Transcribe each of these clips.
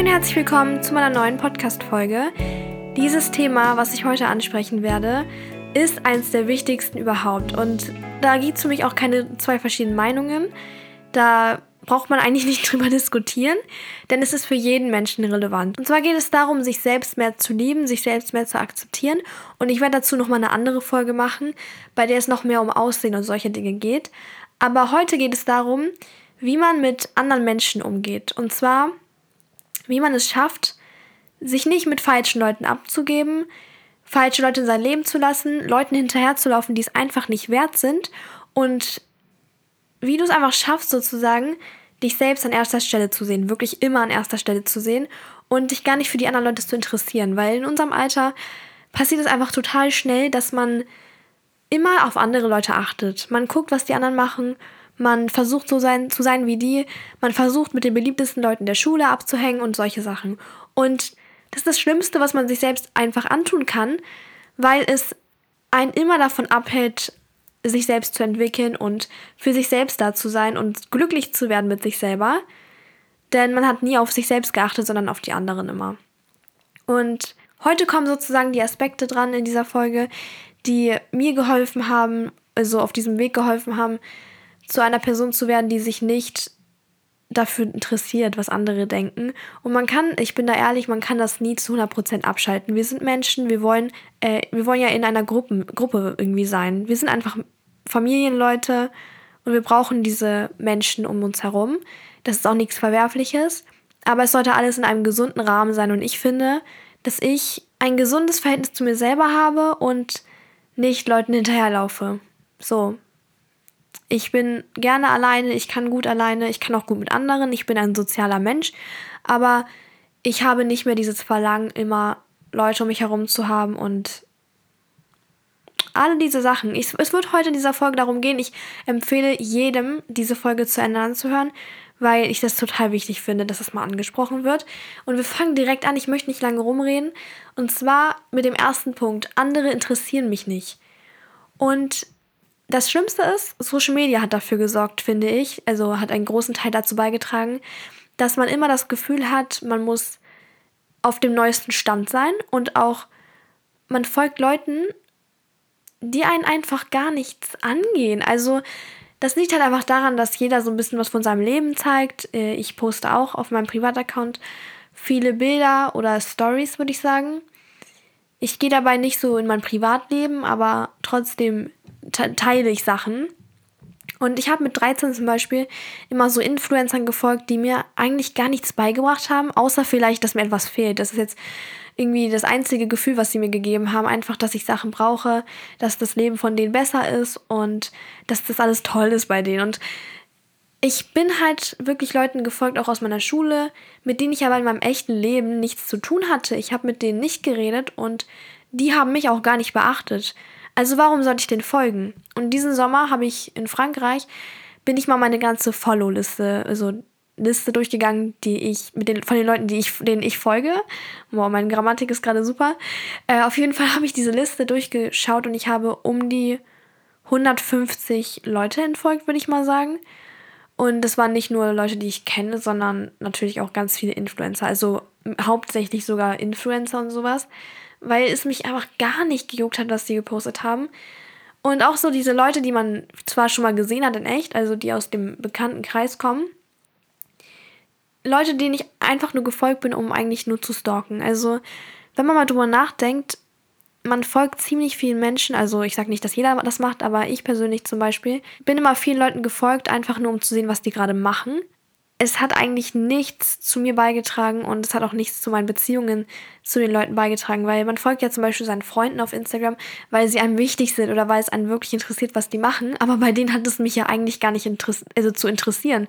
Und herzlich willkommen zu meiner neuen Podcast-Folge. Dieses Thema, was ich heute ansprechen werde, ist eines der wichtigsten überhaupt. Und da gibt es für mich auch keine zwei verschiedenen Meinungen. Da braucht man eigentlich nicht drüber diskutieren, denn es ist für jeden Menschen relevant. Und zwar geht es darum, sich selbst mehr zu lieben, sich selbst mehr zu akzeptieren. Und ich werde dazu nochmal eine andere Folge machen, bei der es noch mehr um Aussehen und solche Dinge geht. Aber heute geht es darum, wie man mit anderen Menschen umgeht. Und zwar, wie man es schafft, sich nicht mit falschen Leuten abzugeben, falsche Leute in sein Leben zu lassen, Leuten hinterherzulaufen, die es einfach nicht wert sind und wie du es einfach schaffst, sozusagen, dich selbst an erster Stelle zu sehen, wirklich immer an erster Stelle zu sehen und dich gar nicht für die anderen Leute zu interessieren, weil in unserem Alter passiert es einfach total schnell, dass man immer auf andere Leute achtet. Man guckt, was die anderen machen, man versucht so sein, zu sein wie die, man versucht mit den beliebtesten Leuten der Schule abzuhängen und solche Sachen. Und das ist das Schlimmste, was man sich selbst einfach antun kann, weil es einen immer davon abhält, sich selbst zu entwickeln und für sich selbst da zu sein und glücklich zu werden mit sich selber. Denn man hat nie auf sich selbst geachtet, sondern auf die anderen immer. Und heute kommen sozusagen die Aspekte dran in dieser Folge, die mir geholfen haben, also auf diesem Weg geholfen haben, zu einer Person zu werden, die sich nicht dafür interessiert, was andere denken. Und man kann, ich bin da ehrlich, man kann das nie zu 100% abschalten. Wir sind Menschen, wir wollen, äh, wir wollen ja in einer Gruppe, Gruppe irgendwie sein. Wir sind einfach Familienleute und wir brauchen diese Menschen um uns herum. Das ist auch nichts Verwerfliches. Aber es sollte alles in einem gesunden Rahmen sein. Und ich finde, dass ich ein gesundes Verhältnis zu mir selber habe und nicht Leuten hinterherlaufe. So, ich bin gerne alleine, ich kann gut alleine, ich kann auch gut mit anderen, ich bin ein sozialer Mensch, aber ich habe nicht mehr dieses Verlangen, immer Leute um mich herum zu haben und alle diese Sachen. Ich, es wird heute in dieser Folge darum gehen, ich empfehle jedem, diese Folge zu Ende anzuhören, weil ich das total wichtig finde, dass das mal angesprochen wird. Und wir fangen direkt an, ich möchte nicht lange rumreden. Und zwar mit dem ersten Punkt. Andere interessieren mich nicht. Und das Schlimmste ist, Social Media hat dafür gesorgt, finde ich, also hat einen großen Teil dazu beigetragen, dass man immer das Gefühl hat, man muss auf dem neuesten Stand sein und auch man folgt Leuten, die einen einfach gar nichts angehen. Also das liegt halt einfach daran, dass jeder so ein bisschen was von seinem Leben zeigt. Äh, ich poste auch auf meinem Privataccount viele Bilder oder Stories, würde ich sagen. Ich gehe dabei nicht so in mein Privatleben, aber trotzdem teile ich Sachen. Und ich habe mit 13 zum Beispiel immer so Influencern gefolgt, die mir eigentlich gar nichts beigebracht haben, außer vielleicht, dass mir etwas fehlt. Das ist jetzt irgendwie das einzige Gefühl, was sie mir gegeben haben. Einfach, dass ich Sachen brauche, dass das Leben von denen besser ist und dass das alles toll ist bei denen. Und ich bin halt wirklich Leuten gefolgt, auch aus meiner Schule, mit denen ich aber in meinem echten Leben nichts zu tun hatte. Ich habe mit denen nicht geredet und die haben mich auch gar nicht beachtet. Also warum sollte ich den folgen? Und diesen Sommer habe ich in Frankreich, bin ich mal meine ganze Follow-Liste, also Liste durchgegangen, die ich mit den von den Leuten, die ich, denen ich folge. Wow, meine Grammatik ist gerade super. Äh, auf jeden Fall habe ich diese Liste durchgeschaut und ich habe um die 150 Leute entfolgt, würde ich mal sagen. Und das waren nicht nur Leute, die ich kenne, sondern natürlich auch ganz viele Influencer. Also hauptsächlich sogar Influencer und sowas weil es mich einfach gar nicht gejuckt hat, was sie gepostet haben. Und auch so diese Leute, die man zwar schon mal gesehen hat in echt, also die aus dem bekannten Kreis kommen. Leute, denen ich einfach nur gefolgt bin, um eigentlich nur zu stalken. Also, wenn man mal drüber nachdenkt, man folgt ziemlich vielen Menschen, also ich sage nicht, dass jeder das macht, aber ich persönlich zum Beispiel bin immer vielen Leuten gefolgt, einfach nur um zu sehen, was die gerade machen es hat eigentlich nichts zu mir beigetragen und es hat auch nichts zu meinen Beziehungen zu den Leuten beigetragen, weil man folgt ja zum Beispiel seinen Freunden auf Instagram, weil sie einem wichtig sind oder weil es einen wirklich interessiert, was die machen. Aber bei denen hat es mich ja eigentlich gar nicht interess also zu interessieren.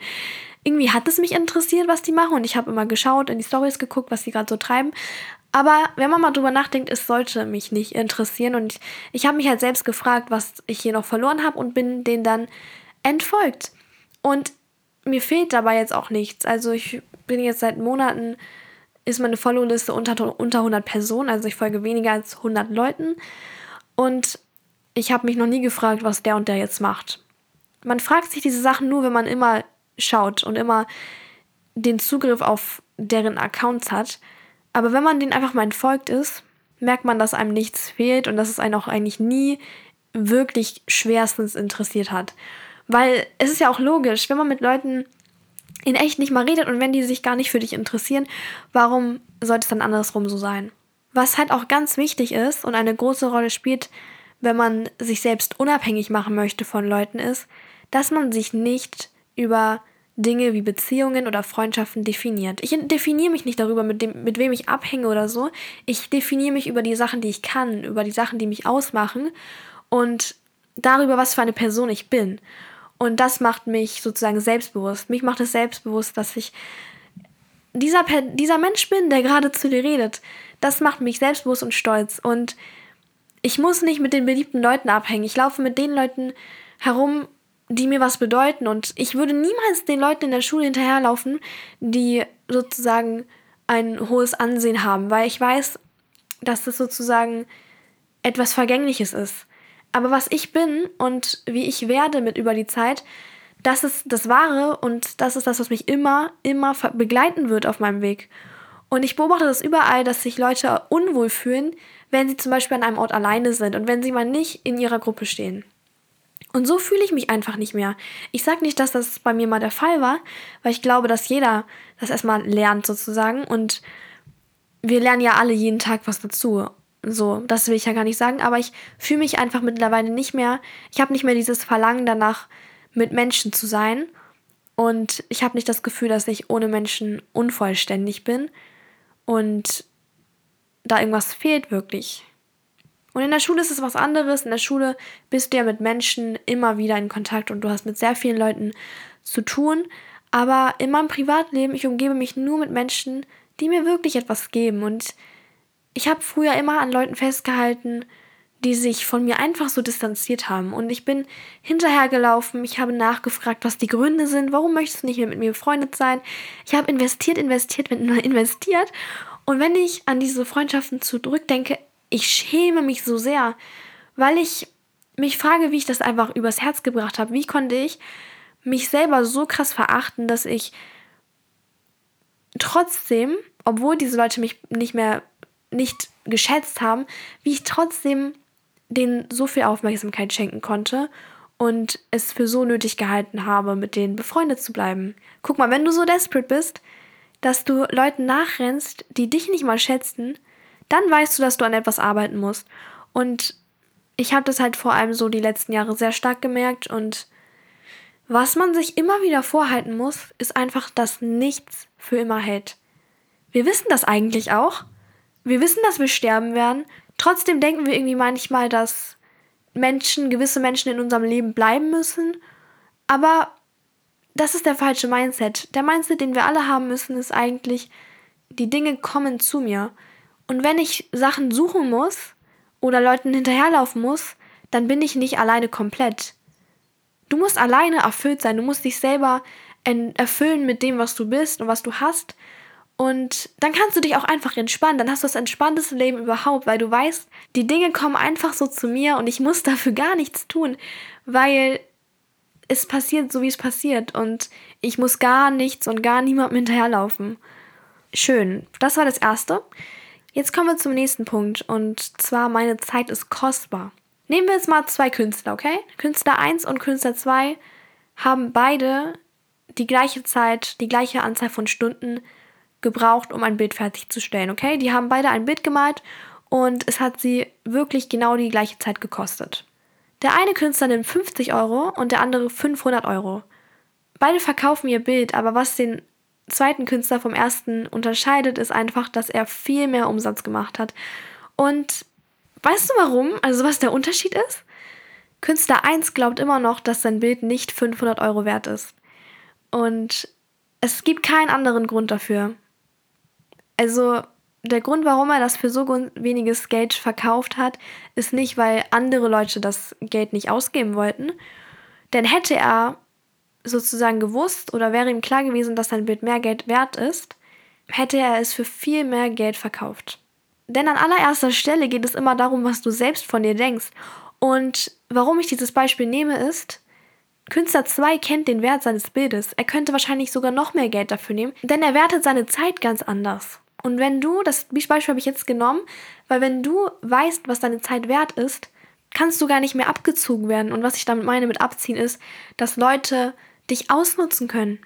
Irgendwie hat es mich interessiert, was die machen und ich habe immer geschaut, in die Stories geguckt, was sie gerade so treiben. Aber wenn man mal drüber nachdenkt, es sollte mich nicht interessieren und ich, ich habe mich halt selbst gefragt, was ich hier noch verloren habe und bin denen dann entfolgt. Und mir fehlt dabei jetzt auch nichts. Also ich bin jetzt seit Monaten, ist meine Follow-Liste unter, unter 100 Personen, also ich folge weniger als 100 Leuten. Und ich habe mich noch nie gefragt, was der und der jetzt macht. Man fragt sich diese Sachen nur, wenn man immer schaut und immer den Zugriff auf deren Accounts hat. Aber wenn man denen einfach mal entfolgt ist, merkt man, dass einem nichts fehlt und dass es einen auch eigentlich nie wirklich schwerstens interessiert hat. Weil es ist ja auch logisch, wenn man mit Leuten in echt nicht mal redet und wenn die sich gar nicht für dich interessieren, warum sollte es dann andersrum so sein? Was halt auch ganz wichtig ist und eine große Rolle spielt, wenn man sich selbst unabhängig machen möchte von Leuten, ist, dass man sich nicht über Dinge wie Beziehungen oder Freundschaften definiert. Ich definiere mich nicht darüber, mit, dem, mit wem ich abhänge oder so. Ich definiere mich über die Sachen, die ich kann, über die Sachen, die mich ausmachen und darüber, was für eine Person ich bin. Und das macht mich sozusagen selbstbewusst. Mich macht es selbstbewusst, dass ich dieser, dieser Mensch bin, der gerade zu dir redet. Das macht mich selbstbewusst und stolz. Und ich muss nicht mit den beliebten Leuten abhängen. Ich laufe mit den Leuten herum, die mir was bedeuten. Und ich würde niemals den Leuten in der Schule hinterherlaufen, die sozusagen ein hohes Ansehen haben, weil ich weiß, dass das sozusagen etwas Vergängliches ist. Aber was ich bin und wie ich werde mit über die Zeit, das ist das Wahre und das ist das, was mich immer, immer begleiten wird auf meinem Weg. Und ich beobachte das überall, dass sich Leute unwohl fühlen, wenn sie zum Beispiel an einem Ort alleine sind und wenn sie mal nicht in ihrer Gruppe stehen. Und so fühle ich mich einfach nicht mehr. Ich sage nicht, dass das bei mir mal der Fall war, weil ich glaube, dass jeder das erstmal lernt sozusagen. Und wir lernen ja alle jeden Tag was dazu. So, das will ich ja gar nicht sagen, aber ich fühle mich einfach mittlerweile nicht mehr. Ich habe nicht mehr dieses Verlangen danach, mit Menschen zu sein. Und ich habe nicht das Gefühl, dass ich ohne Menschen unvollständig bin. Und da irgendwas fehlt wirklich. Und in der Schule ist es was anderes. In der Schule bist du ja mit Menschen immer wieder in Kontakt und du hast mit sehr vielen Leuten zu tun. Aber in meinem Privatleben, ich umgebe mich nur mit Menschen, die mir wirklich etwas geben. Und ich habe früher immer an Leuten festgehalten, die sich von mir einfach so distanziert haben. Und ich bin hinterhergelaufen, ich habe nachgefragt, was die Gründe sind, warum möchtest du nicht mehr mit mir befreundet sein. Ich habe investiert, investiert, investiert. Und wenn ich an diese Freundschaften zurückdenke, ich schäme mich so sehr, weil ich mich frage, wie ich das einfach übers Herz gebracht habe. Wie konnte ich mich selber so krass verachten, dass ich trotzdem, obwohl diese Leute mich nicht mehr nicht geschätzt haben, wie ich trotzdem denen so viel Aufmerksamkeit schenken konnte und es für so nötig gehalten habe, mit denen befreundet zu bleiben. Guck mal, wenn du so desperate bist, dass du Leuten nachrennst, die dich nicht mal schätzen, dann weißt du, dass du an etwas arbeiten musst. Und ich habe das halt vor allem so die letzten Jahre sehr stark gemerkt und was man sich immer wieder vorhalten muss, ist einfach, dass nichts für immer hält. Wir wissen das eigentlich auch. Wir wissen, dass wir sterben werden. Trotzdem denken wir irgendwie manchmal, dass Menschen, gewisse Menschen in unserem Leben bleiben müssen. Aber das ist der falsche Mindset. Der Mindset, den wir alle haben müssen, ist eigentlich, die Dinge kommen zu mir. Und wenn ich Sachen suchen muss oder Leuten hinterherlaufen muss, dann bin ich nicht alleine komplett. Du musst alleine erfüllt sein. Du musst dich selber erfüllen mit dem, was du bist und was du hast. Und dann kannst du dich auch einfach entspannen. Dann hast du das entspannteste Leben überhaupt, weil du weißt, die Dinge kommen einfach so zu mir und ich muss dafür gar nichts tun, weil es passiert so, wie es passiert. Und ich muss gar nichts und gar niemandem hinterherlaufen. Schön. Das war das Erste. Jetzt kommen wir zum nächsten Punkt. Und zwar, meine Zeit ist kostbar. Nehmen wir jetzt mal zwei Künstler, okay? Künstler 1 und Künstler 2 haben beide die gleiche Zeit, die gleiche Anzahl von Stunden gebraucht, um ein Bild fertigzustellen, okay? Die haben beide ein Bild gemalt und es hat sie wirklich genau die gleiche Zeit gekostet. Der eine Künstler nimmt 50 Euro und der andere 500 Euro. Beide verkaufen ihr Bild, aber was den zweiten Künstler vom ersten unterscheidet, ist einfach, dass er viel mehr Umsatz gemacht hat. Und weißt du warum? Also was der Unterschied ist? Künstler 1 glaubt immer noch, dass sein Bild nicht 500 Euro wert ist. Und es gibt keinen anderen Grund dafür. Also der Grund, warum er das für so weniges Geld verkauft hat, ist nicht, weil andere Leute das Geld nicht ausgeben wollten. Denn hätte er sozusagen gewusst oder wäre ihm klar gewesen, dass sein Bild mehr Geld wert ist, hätte er es für viel mehr Geld verkauft. Denn an allererster Stelle geht es immer darum, was du selbst von dir denkst. Und warum ich dieses Beispiel nehme, ist, Künstler 2 kennt den Wert seines Bildes. Er könnte wahrscheinlich sogar noch mehr Geld dafür nehmen, denn er wertet seine Zeit ganz anders. Und wenn du, das Beispiel habe ich jetzt genommen, weil wenn du weißt, was deine Zeit wert ist, kannst du gar nicht mehr abgezogen werden. Und was ich damit meine mit abziehen ist, dass Leute dich ausnutzen können.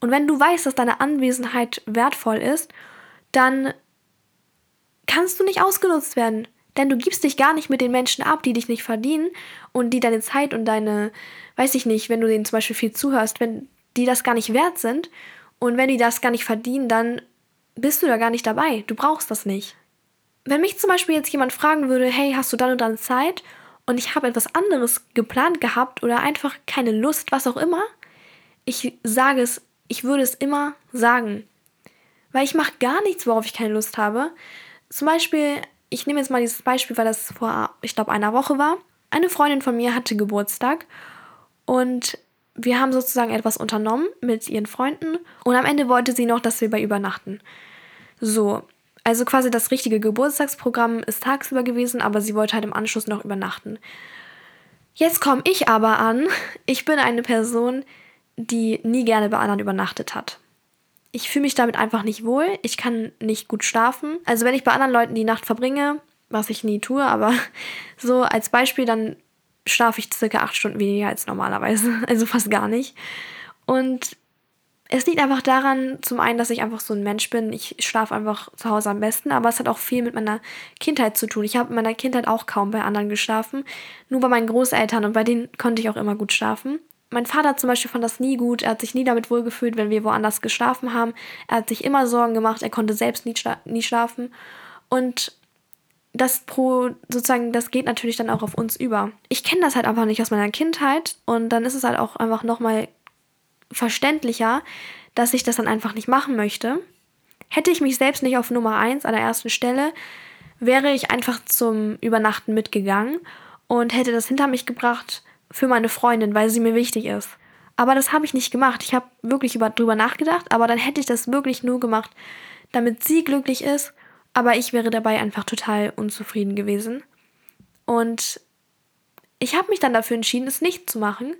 Und wenn du weißt, dass deine Anwesenheit wertvoll ist, dann kannst du nicht ausgenutzt werden. Denn du gibst dich gar nicht mit den Menschen ab, die dich nicht verdienen und die deine Zeit und deine, weiß ich nicht, wenn du denen zum Beispiel viel zuhörst, wenn die das gar nicht wert sind und wenn die das gar nicht verdienen, dann bist du da gar nicht dabei. Du brauchst das nicht. Wenn mich zum Beispiel jetzt jemand fragen würde, hey, hast du dann und dann Zeit und ich habe etwas anderes geplant gehabt oder einfach keine Lust, was auch immer, ich sage es, ich würde es immer sagen. Weil ich mache gar nichts, worauf ich keine Lust habe. Zum Beispiel ich nehme jetzt mal dieses Beispiel, weil das vor, ich glaube, einer Woche war. Eine Freundin von mir hatte Geburtstag und wir haben sozusagen etwas unternommen mit ihren Freunden und am Ende wollte sie noch, dass wir bei übernachten. So, also quasi das richtige Geburtstagsprogramm ist tagsüber gewesen, aber sie wollte halt im Anschluss noch übernachten. Jetzt komme ich aber an. Ich bin eine Person, die nie gerne bei anderen übernachtet hat ich fühle mich damit einfach nicht wohl. Ich kann nicht gut schlafen. Also wenn ich bei anderen Leuten die Nacht verbringe, was ich nie tue, aber so als Beispiel, dann schlafe ich circa acht Stunden weniger als normalerweise. Also fast gar nicht. Und es liegt einfach daran, zum einen, dass ich einfach so ein Mensch bin. Ich schlafe einfach zu Hause am besten, aber es hat auch viel mit meiner Kindheit zu tun. Ich habe in meiner Kindheit auch kaum bei anderen geschlafen, nur bei meinen Großeltern und bei denen konnte ich auch immer gut schlafen. Mein Vater zum Beispiel fand das nie gut. Er hat sich nie damit wohlgefühlt, wenn wir woanders geschlafen haben. Er hat sich immer Sorgen gemacht. Er konnte selbst nie, schla nie schlafen. Und das pro, sozusagen, das geht natürlich dann auch auf uns über. Ich kenne das halt einfach nicht aus meiner Kindheit. Und dann ist es halt auch einfach nochmal verständlicher, dass ich das dann einfach nicht machen möchte. Hätte ich mich selbst nicht auf Nummer 1 an der ersten Stelle, wäre ich einfach zum Übernachten mitgegangen und hätte das hinter mich gebracht für meine Freundin, weil sie mir wichtig ist. Aber das habe ich nicht gemacht. Ich habe wirklich über, drüber nachgedacht, aber dann hätte ich das wirklich nur gemacht, damit sie glücklich ist, aber ich wäre dabei einfach total unzufrieden gewesen. Und ich habe mich dann dafür entschieden, es nicht zu machen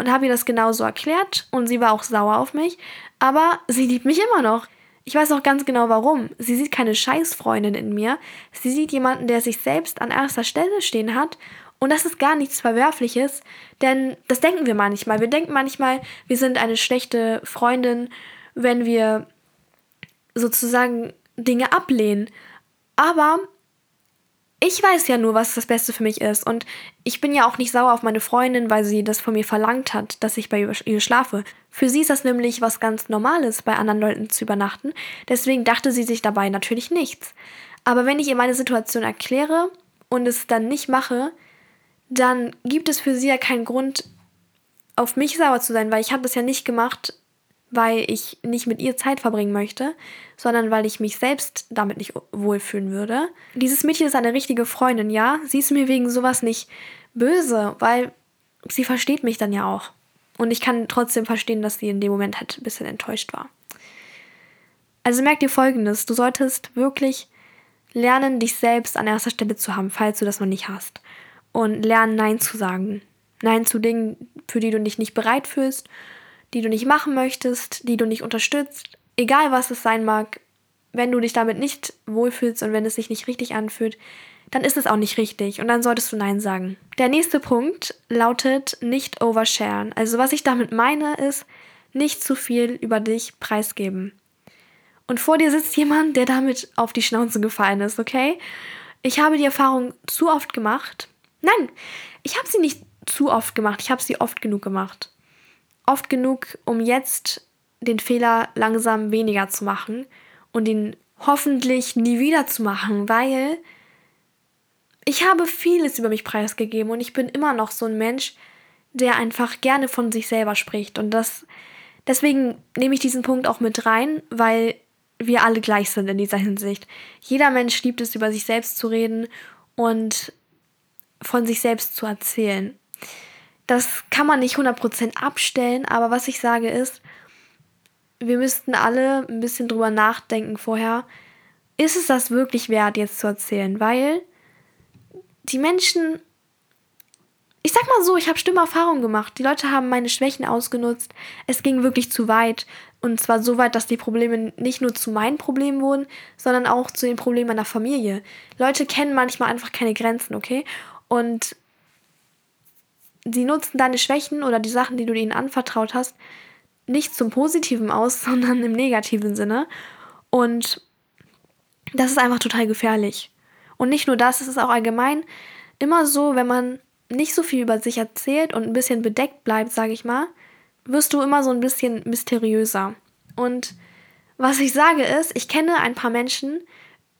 und habe ihr das genauso erklärt und sie war auch sauer auf mich, aber sie liebt mich immer noch. Ich weiß auch ganz genau warum. Sie sieht keine Scheißfreundin in mir. Sie sieht jemanden, der sich selbst an erster Stelle stehen hat und das ist gar nichts Verwerfliches, denn das denken wir manchmal. Wir denken manchmal, wir sind eine schlechte Freundin, wenn wir sozusagen Dinge ablehnen. Aber ich weiß ja nur, was das Beste für mich ist. Und ich bin ja auch nicht sauer auf meine Freundin, weil sie das von mir verlangt hat, dass ich bei ihr schlafe. Für sie ist das nämlich was ganz Normales, bei anderen Leuten zu übernachten. Deswegen dachte sie sich dabei natürlich nichts. Aber wenn ich ihr meine Situation erkläre und es dann nicht mache, dann gibt es für sie ja keinen Grund, auf mich sauer zu sein, weil ich habe das ja nicht gemacht, weil ich nicht mit ihr Zeit verbringen möchte, sondern weil ich mich selbst damit nicht wohlfühlen würde. Dieses Mädchen ist eine richtige Freundin, ja. Sie ist mir wegen sowas nicht böse, weil sie versteht mich dann ja auch. Und ich kann trotzdem verstehen, dass sie in dem Moment halt ein bisschen enttäuscht war. Also merk dir folgendes: Du solltest wirklich lernen, dich selbst an erster Stelle zu haben, falls du das noch nicht hast und lernen, Nein zu sagen. Nein zu Dingen, für die du dich nicht bereit fühlst, die du nicht machen möchtest, die du nicht unterstützt. Egal was es sein mag, wenn du dich damit nicht wohlfühlst und wenn es sich nicht richtig anfühlt, dann ist es auch nicht richtig und dann solltest du Nein sagen. Der nächste Punkt lautet nicht oversharen. Also was ich damit meine ist, nicht zu viel über dich preisgeben. Und vor dir sitzt jemand, der damit auf die Schnauze gefallen ist, okay? Ich habe die Erfahrung zu oft gemacht, Nein, ich habe sie nicht zu oft gemacht. Ich habe sie oft genug gemacht. Oft genug, um jetzt den Fehler langsam weniger zu machen und ihn hoffentlich nie wieder zu machen, weil ich habe vieles über mich preisgegeben und ich bin immer noch so ein Mensch, der einfach gerne von sich selber spricht und das deswegen nehme ich diesen Punkt auch mit rein, weil wir alle gleich sind in dieser Hinsicht. Jeder Mensch liebt es über sich selbst zu reden und von sich selbst zu erzählen. Das kann man nicht 100% abstellen, aber was ich sage ist, wir müssten alle ein bisschen drüber nachdenken vorher, ist es das wirklich wert, jetzt zu erzählen? Weil die Menschen ich sag mal so, ich habe schlimme Erfahrungen gemacht. Die Leute haben meine Schwächen ausgenutzt. Es ging wirklich zu weit. Und zwar so weit, dass die Probleme nicht nur zu meinen Problemen wurden, sondern auch zu den Problemen meiner Familie. Leute kennen manchmal einfach keine Grenzen, okay? Und sie nutzen deine Schwächen oder die Sachen, die du ihnen anvertraut hast, nicht zum Positiven aus, sondern im negativen Sinne. Und das ist einfach total gefährlich. Und nicht nur das, es ist auch allgemein immer so, wenn man nicht so viel über sich erzählt und ein bisschen bedeckt bleibt, sage ich mal, wirst du immer so ein bisschen mysteriöser. Und was ich sage ist, ich kenne ein paar Menschen,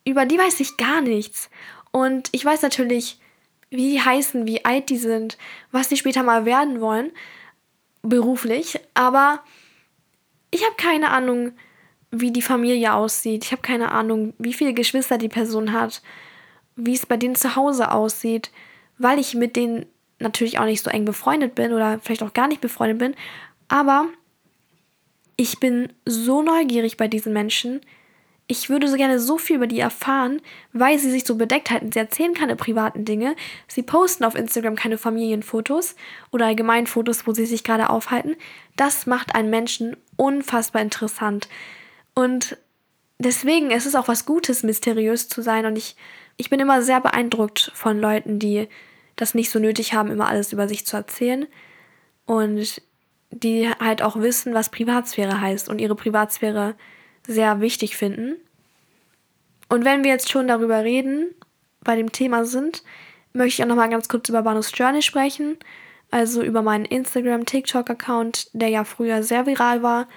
über die weiß ich gar nichts. Und ich weiß natürlich, wie die heißen, wie alt die sind, was die später mal werden wollen, beruflich, aber ich habe keine Ahnung, wie die Familie aussieht. Ich habe keine Ahnung, wie viele Geschwister die Person hat, wie es bei denen zu Hause aussieht, weil ich mit denen natürlich auch nicht so eng befreundet bin oder vielleicht auch gar nicht befreundet bin. Aber ich bin so neugierig bei diesen Menschen, ich würde so gerne so viel über die erfahren, weil sie sich so bedeckt halten. Sie erzählen keine privaten Dinge. Sie posten auf Instagram keine Familienfotos oder allgemein Fotos, wo sie sich gerade aufhalten. Das macht einen Menschen unfassbar interessant. Und deswegen ist es auch was Gutes, mysteriös zu sein. Und ich, ich bin immer sehr beeindruckt von Leuten, die das nicht so nötig haben, immer alles über sich zu erzählen. Und die halt auch wissen, was Privatsphäre heißt und ihre Privatsphäre sehr wichtig finden. Und wenn wir jetzt schon darüber reden, bei dem Thema sind, möchte ich auch noch mal ganz kurz über Banus Journey sprechen, also über meinen Instagram TikTok Account, der ja früher sehr viral war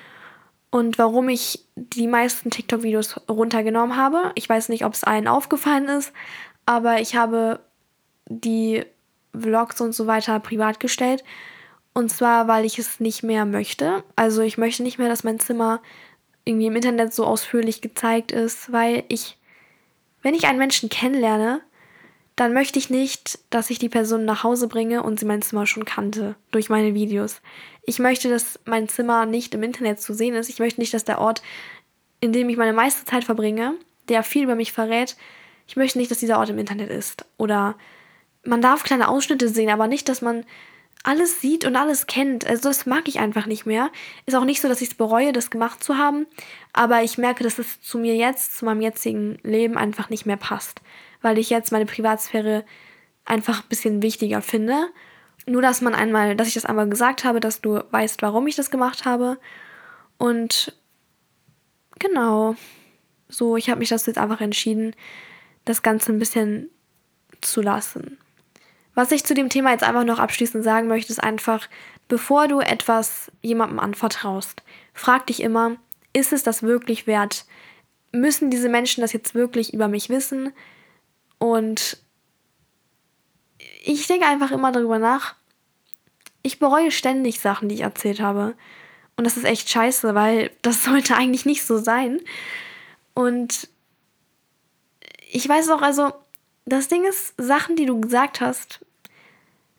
und warum ich die meisten TikTok Videos runtergenommen habe. Ich weiß nicht, ob es allen aufgefallen ist, aber ich habe die Vlogs und so weiter privat gestellt und zwar, weil ich es nicht mehr möchte. Also ich möchte nicht mehr, dass mein Zimmer irgendwie im Internet so ausführlich gezeigt ist, weil ich, wenn ich einen Menschen kennenlerne, dann möchte ich nicht, dass ich die Person nach Hause bringe und sie mein Zimmer schon kannte durch meine Videos. Ich möchte, dass mein Zimmer nicht im Internet zu sehen ist. Ich möchte nicht, dass der Ort, in dem ich meine meiste Zeit verbringe, der viel über mich verrät, ich möchte nicht, dass dieser Ort im Internet ist. Oder man darf kleine Ausschnitte sehen, aber nicht, dass man alles sieht und alles kennt. Also das mag ich einfach nicht mehr. Ist auch nicht so, dass ich es bereue, das gemacht zu haben. Aber ich merke, dass es zu mir jetzt, zu meinem jetzigen Leben einfach nicht mehr passt. Weil ich jetzt meine Privatsphäre einfach ein bisschen wichtiger finde. Nur, dass man einmal, dass ich das einmal gesagt habe, dass du weißt, warum ich das gemacht habe. Und genau. So, ich habe mich das jetzt einfach entschieden, das Ganze ein bisschen zu lassen. Was ich zu dem Thema jetzt einfach noch abschließend sagen möchte, ist einfach, bevor du etwas jemandem anvertraust, frag dich immer, ist es das wirklich wert? Müssen diese Menschen das jetzt wirklich über mich wissen? Und ich denke einfach immer darüber nach. Ich bereue ständig Sachen, die ich erzählt habe. Und das ist echt scheiße, weil das sollte eigentlich nicht so sein. Und ich weiß auch, also, das Ding ist, Sachen, die du gesagt hast,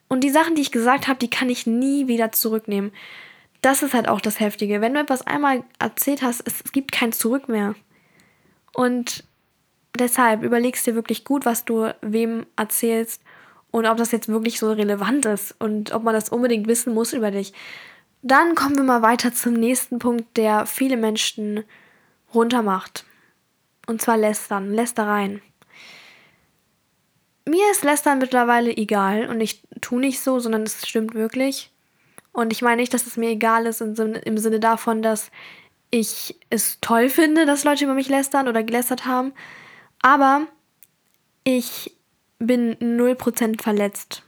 und die Sachen, die ich gesagt habe, die kann ich nie wieder zurücknehmen. Das ist halt auch das Heftige. Wenn du etwas einmal erzählt hast, es gibt kein Zurück mehr. Und deshalb überlegst dir wirklich gut, was du wem erzählst und ob das jetzt wirklich so relevant ist und ob man das unbedingt wissen muss über dich. Dann kommen wir mal weiter zum nächsten Punkt, der viele Menschen runtermacht. Und zwar Lästern, Lästereien mir ist Lästern mittlerweile egal und ich tue nicht so, sondern es stimmt wirklich. Und ich meine nicht, dass es mir egal ist im Sinne, davon, dass ich es toll finde, dass Leute über mich lästern oder gelästert haben. Aber ich bin 0% verletzt.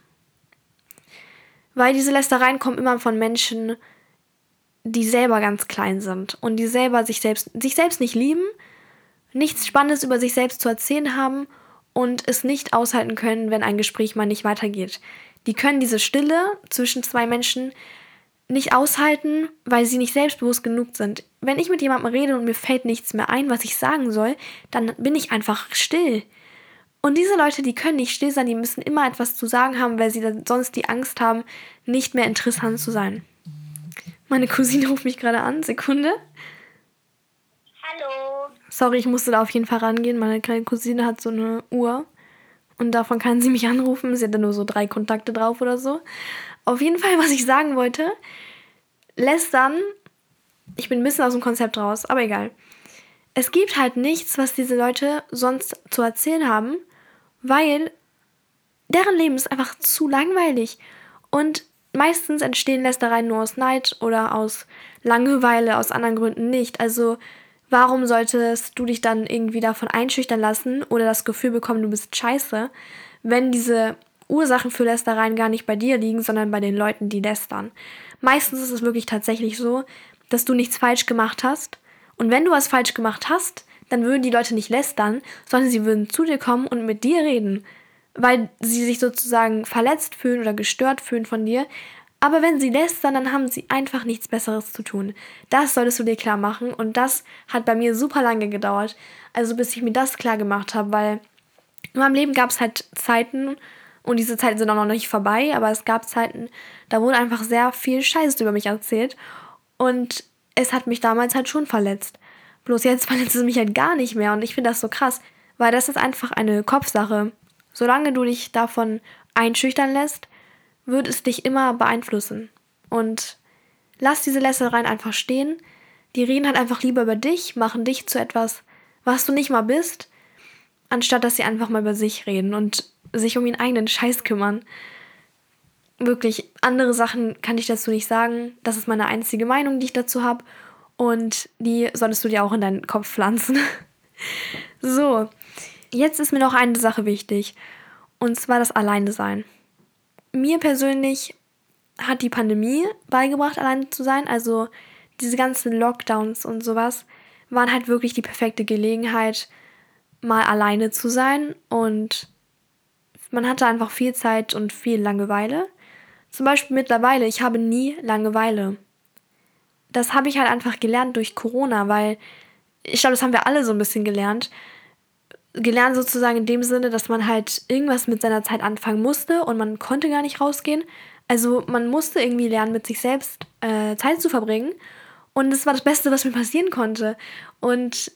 Weil diese Lästereien kommen immer von Menschen, die selber ganz klein sind und die selber sich selbst, sich selbst nicht lieben, nichts Spannendes über sich selbst zu erzählen haben und es nicht aushalten können, wenn ein Gespräch mal nicht weitergeht. Die können diese Stille zwischen zwei Menschen nicht aushalten, weil sie nicht selbstbewusst genug sind. Wenn ich mit jemandem rede und mir fällt nichts mehr ein, was ich sagen soll, dann bin ich einfach still. Und diese Leute, die können nicht still sein, die müssen immer etwas zu sagen haben, weil sie sonst die Angst haben, nicht mehr interessant zu sein. Meine Cousine ruft mich gerade an. Sekunde. Hallo. Sorry, ich musste da auf jeden Fall rangehen. Meine kleine Cousine hat so eine Uhr Und davon kann sie mich anrufen. Sie hat dann nur so drei Kontakte drauf oder so. Auf jeden Fall, was ich sagen wollte, lästern, ich bin ein bisschen aus dem Konzept raus, aber egal. Es gibt halt nichts, was diese Leute sonst zu erzählen haben, weil deren Leben ist einfach zu langweilig. Und meistens entstehen Lästereien nur aus Neid oder aus Langeweile, aus anderen Gründen nicht. Also warum solltest du dich dann irgendwie davon einschüchtern lassen oder das Gefühl bekommen, du bist scheiße, wenn diese Ursachen für Lästereien gar nicht bei dir liegen, sondern bei den Leuten, die lästern. Meistens ist es wirklich tatsächlich so, dass du nichts falsch gemacht hast. Und wenn du was falsch gemacht hast, dann würden die Leute nicht lästern, sondern sie würden zu dir kommen und mit dir reden weil sie sich sozusagen verletzt fühlen oder gestört fühlen von dir. Aber wenn sie lästern, dann haben sie einfach nichts Besseres zu tun. Das solltest du dir klar machen und das hat bei mir super lange gedauert. Also bis ich mir das klar gemacht habe, weil in meinem Leben gab es halt Zeiten und diese Zeiten sind auch noch nicht vorbei, aber es gab Zeiten, da wurde einfach sehr viel Scheiße über mich erzählt und es hat mich damals halt schon verletzt. Bloß jetzt verletzt es mich halt gar nicht mehr und ich finde das so krass, weil das ist einfach eine Kopfsache. Solange du dich davon einschüchtern lässt, wird es dich immer beeinflussen. Und lass diese Lästereien einfach stehen. Die reden halt einfach lieber über dich, machen dich zu etwas, was du nicht mal bist, anstatt dass sie einfach mal über sich reden und sich um ihren eigenen Scheiß kümmern. Wirklich, andere Sachen kann ich dazu nicht sagen. Das ist meine einzige Meinung, die ich dazu habe. Und die solltest du dir auch in deinen Kopf pflanzen. so, Jetzt ist mir noch eine Sache wichtig. Und zwar das Alleine sein. Mir persönlich hat die Pandemie beigebracht, alleine zu sein. Also diese ganzen Lockdowns und sowas waren halt wirklich die perfekte Gelegenheit, mal alleine zu sein. Und man hatte einfach viel Zeit und viel Langeweile. Zum Beispiel mittlerweile, ich habe nie Langeweile. Das habe ich halt einfach gelernt durch Corona, weil ich glaube, das haben wir alle so ein bisschen gelernt gelernt sozusagen in dem Sinne, dass man halt irgendwas mit seiner Zeit anfangen musste und man konnte gar nicht rausgehen. Also man musste irgendwie lernen, mit sich selbst äh, Zeit zu verbringen. Und das war das Beste, was mir passieren konnte. Und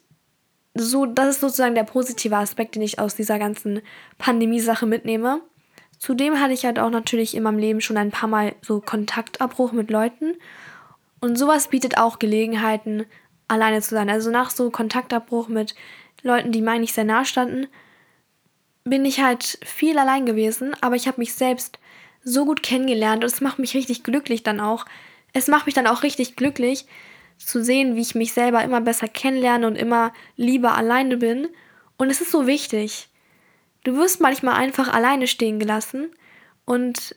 so, das ist sozusagen der positive Aspekt, den ich aus dieser ganzen Pandemie-Sache mitnehme. Zudem hatte ich halt auch natürlich in meinem Leben schon ein paar Mal so Kontaktabbruch mit Leuten. Und sowas bietet auch Gelegenheiten, alleine zu sein. Also nach so Kontaktabbruch mit Leuten, die mir eigentlich sehr nah standen, bin ich halt viel allein gewesen, aber ich habe mich selbst so gut kennengelernt und es macht mich richtig glücklich dann auch. Es macht mich dann auch richtig glücklich zu sehen, wie ich mich selber immer besser kennenlerne und immer lieber alleine bin. Und es ist so wichtig. Du wirst manchmal einfach alleine stehen gelassen und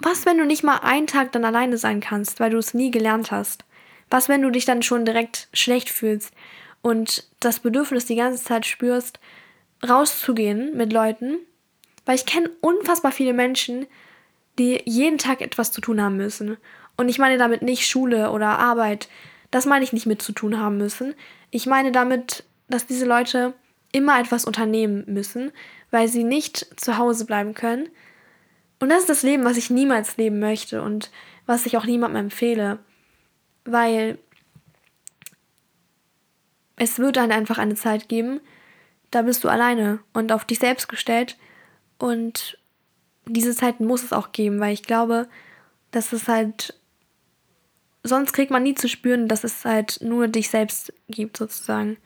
was, wenn du nicht mal einen Tag dann alleine sein kannst, weil du es nie gelernt hast? Was, wenn du dich dann schon direkt schlecht fühlst und das Bedürfnis die ganze Zeit spürst, rauszugehen mit Leuten. Weil ich kenne unfassbar viele Menschen, die jeden Tag etwas zu tun haben müssen. Und ich meine damit nicht Schule oder Arbeit. Das meine ich nicht mit zu tun haben müssen. Ich meine damit, dass diese Leute immer etwas unternehmen müssen, weil sie nicht zu Hause bleiben können. Und das ist das Leben, was ich niemals leben möchte und was ich auch niemandem empfehle. Weil es wird dann einfach eine Zeit geben, da bist du alleine und auf dich selbst gestellt. Und diese Zeit muss es auch geben, weil ich glaube, dass es halt. Sonst kriegt man nie zu spüren, dass es halt nur dich selbst gibt, sozusagen.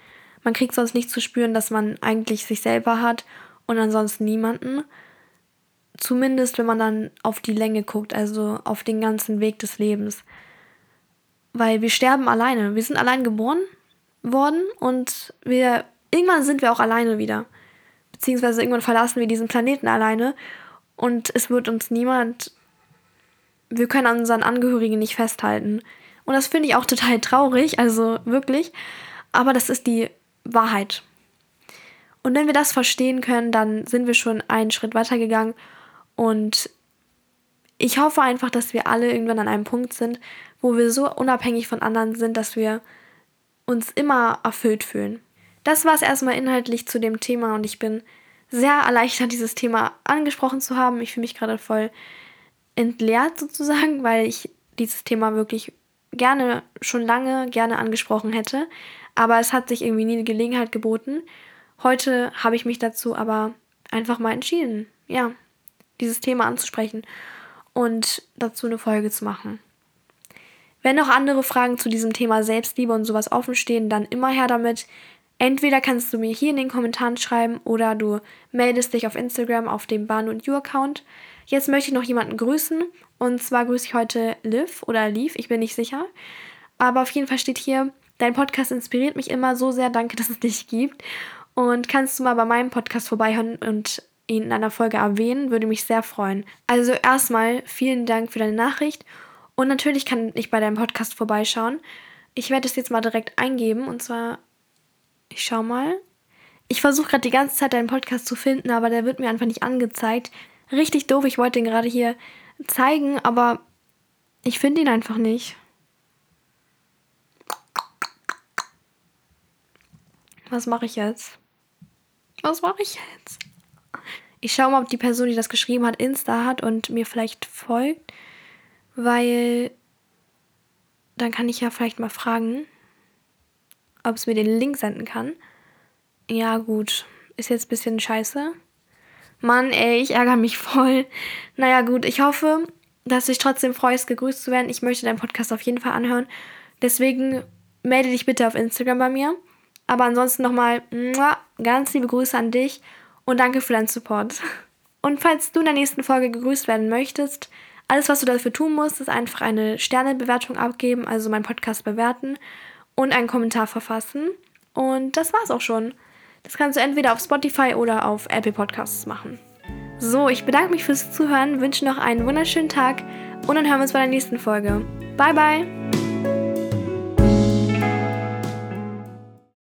Man kriegt sonst nicht zu spüren, dass man eigentlich sich selber hat und ansonsten niemanden. Zumindest, wenn man dann auf die Länge guckt, also auf den ganzen Weg des Lebens. Weil wir sterben alleine. Wir sind allein geboren worden und wir irgendwann sind wir auch alleine wieder. Beziehungsweise irgendwann verlassen wir diesen Planeten alleine und es wird uns niemand, wir können an unseren Angehörigen nicht festhalten. Und das finde ich auch total traurig, also wirklich. Aber das ist die Wahrheit. Und wenn wir das verstehen können, dann sind wir schon einen Schritt weiter gegangen. Und ich hoffe einfach, dass wir alle irgendwann an einem Punkt sind, wo wir so unabhängig von anderen sind, dass wir uns immer erfüllt fühlen. Das war es erstmal inhaltlich zu dem Thema und ich bin sehr erleichtert, dieses Thema angesprochen zu haben. Ich fühle mich gerade voll entleert sozusagen, weil ich dieses Thema wirklich gerne schon lange gerne angesprochen hätte, aber es hat sich irgendwie nie eine Gelegenheit geboten. Heute habe ich mich dazu aber einfach mal entschieden, ja, dieses Thema anzusprechen und dazu eine Folge zu machen. Wenn noch andere Fragen zu diesem Thema Selbstliebe und sowas offen stehen, dann immer her damit. Entweder kannst du mir hier in den Kommentaren schreiben oder du meldest dich auf Instagram auf dem Bahn und You Account. Jetzt möchte ich noch jemanden grüßen und zwar grüße ich heute Liv oder Liv, ich bin nicht sicher. Aber auf jeden Fall steht hier, dein Podcast inspiriert mich immer so sehr, danke, dass es dich gibt. Und kannst du mal bei meinem Podcast vorbeihören und ihn in einer Folge erwähnen, würde mich sehr freuen. Also erstmal vielen Dank für deine Nachricht und natürlich kann ich bei deinem Podcast vorbeischauen. Ich werde es jetzt mal direkt eingeben und zwar, ich schau mal. Ich versuche gerade die ganze Zeit deinen Podcast zu finden, aber der wird mir einfach nicht angezeigt. Richtig doof, ich wollte ihn gerade hier zeigen, aber ich finde ihn einfach nicht. Was mache ich jetzt? Was mache ich jetzt? Ich schaue mal, ob die Person, die das geschrieben hat, Insta hat und mir vielleicht folgt, weil dann kann ich ja vielleicht mal fragen, ob es mir den Link senden kann. Ja, gut. Ist jetzt ein bisschen scheiße. Mann, ey, ich ärgere mich voll. Naja, gut, ich hoffe, dass du dich trotzdem freust, gegrüßt zu werden. Ich möchte deinen Podcast auf jeden Fall anhören. Deswegen melde dich bitte auf Instagram bei mir. Aber ansonsten nochmal ganz liebe Grüße an dich und danke für deinen Support. Und falls du in der nächsten Folge gegrüßt werden möchtest, alles, was du dafür tun musst, ist einfach eine Sternebewertung abgeben, also meinen Podcast bewerten und einen Kommentar verfassen. Und das war's auch schon. Das kannst du entweder auf Spotify oder auf Apple Podcasts machen. So, ich bedanke mich fürs Zuhören, wünsche noch einen wunderschönen Tag und dann hören wir uns bei der nächsten Folge. Bye, bye!